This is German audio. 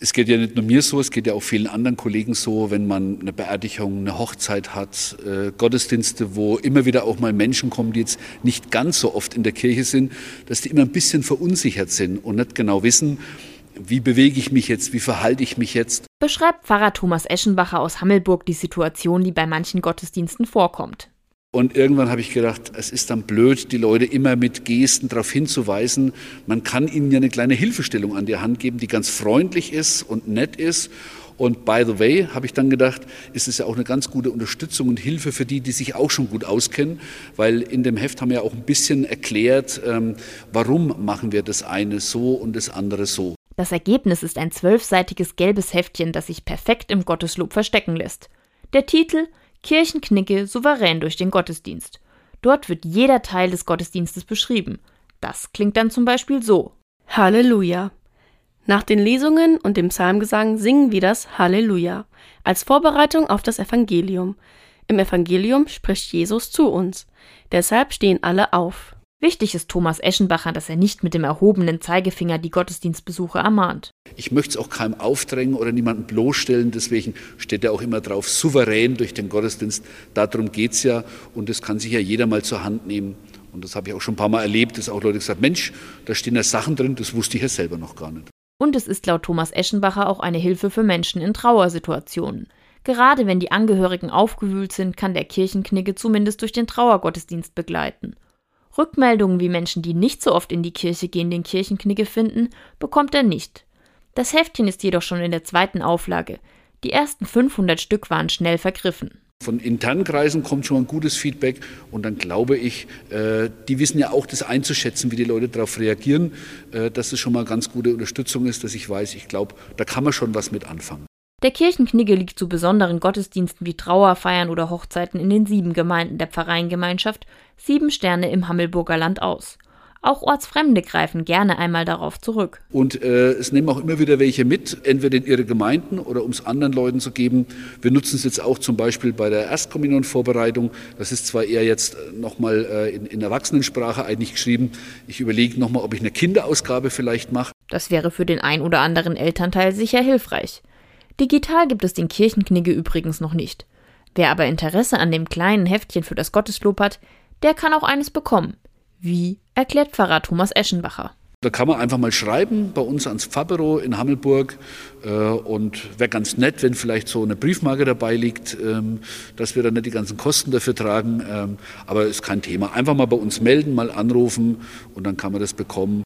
Es geht ja nicht nur mir so, es geht ja auch vielen anderen Kollegen so, wenn man eine Beerdigung, eine Hochzeit hat, äh, Gottesdienste, wo immer wieder auch mal Menschen kommen, die jetzt nicht ganz so oft in der Kirche sind, dass die immer ein bisschen verunsichert sind und nicht genau wissen, wie bewege ich mich jetzt, wie verhalte ich mich jetzt. Beschreibt Pfarrer Thomas Eschenbacher aus Hammelburg die Situation, die bei manchen Gottesdiensten vorkommt. Und irgendwann habe ich gedacht, es ist dann blöd, die Leute immer mit Gesten darauf hinzuweisen. Man kann ihnen ja eine kleine Hilfestellung an die Hand geben, die ganz freundlich ist und nett ist. Und by the way, habe ich dann gedacht, ist es ja auch eine ganz gute Unterstützung und Hilfe für die, die sich auch schon gut auskennen, weil in dem Heft haben wir ja auch ein bisschen erklärt, ähm, warum machen wir das eine so und das andere so. Das Ergebnis ist ein zwölfseitiges gelbes Heftchen, das sich perfekt im Gotteslob verstecken lässt. Der Titel Kirchenknicke souverän durch den Gottesdienst. Dort wird jeder Teil des Gottesdienstes beschrieben. Das klingt dann zum Beispiel so. Halleluja. Nach den Lesungen und dem Psalmgesang singen wir das Halleluja als Vorbereitung auf das Evangelium. Im Evangelium spricht Jesus zu uns. Deshalb stehen alle auf. Wichtig ist Thomas Eschenbacher, dass er nicht mit dem erhobenen Zeigefinger die Gottesdienstbesucher ermahnt. Ich möchte es auch keinem aufdrängen oder niemanden bloßstellen, deswegen steht er auch immer drauf, souverän durch den Gottesdienst. Darum geht es ja und das kann sich ja jeder mal zur Hand nehmen. Und das habe ich auch schon ein paar Mal erlebt, dass auch Leute gesagt Mensch, da stehen ja Sachen drin, das wusste ich ja selber noch gar nicht. Und es ist laut Thomas Eschenbacher auch eine Hilfe für Menschen in Trauersituationen. Gerade wenn die Angehörigen aufgewühlt sind, kann der Kirchenknigge zumindest durch den Trauergottesdienst begleiten. Rückmeldungen, wie Menschen, die nicht so oft in die Kirche gehen, den Kirchenknigge finden, bekommt er nicht. Das Heftchen ist jedoch schon in der zweiten Auflage. Die ersten 500 Stück waren schnell vergriffen. Von internen Kreisen kommt schon ein gutes Feedback und dann glaube ich, äh, die wissen ja auch das einzuschätzen, wie die Leute darauf reagieren, äh, dass es schon mal ganz gute Unterstützung ist, dass ich weiß, ich glaube, da kann man schon was mit anfangen. Der Kirchenknigge liegt zu besonderen Gottesdiensten wie Trauerfeiern oder Hochzeiten in den sieben Gemeinden der Pfarreiengemeinschaft Sieben Sterne im Hammelburger Land aus. Auch Ortsfremde greifen gerne einmal darauf zurück. Und äh, es nehmen auch immer wieder welche mit, entweder in ihre Gemeinden oder um es anderen Leuten zu geben. Wir nutzen es jetzt auch zum Beispiel bei der Erstkommunionvorbereitung. Das ist zwar eher jetzt nochmal äh, in, in Erwachsenensprache eigentlich geschrieben. Ich überlege nochmal, ob ich eine Kinderausgabe vielleicht mache. Das wäre für den ein oder anderen Elternteil sicher hilfreich. Digital gibt es den Kirchenknigge übrigens noch nicht. Wer aber Interesse an dem kleinen Heftchen für das Gotteslob hat, der kann auch eines bekommen. Wie, erklärt Pfarrer Thomas Eschenbacher. Da kann man einfach mal schreiben bei uns ans Pfarrbüro in Hammelburg äh, und wäre ganz nett, wenn vielleicht so eine Briefmarke dabei liegt, ähm, dass wir dann nicht die ganzen Kosten dafür tragen. Ähm, aber ist kein Thema. Einfach mal bei uns melden, mal anrufen und dann kann man das bekommen.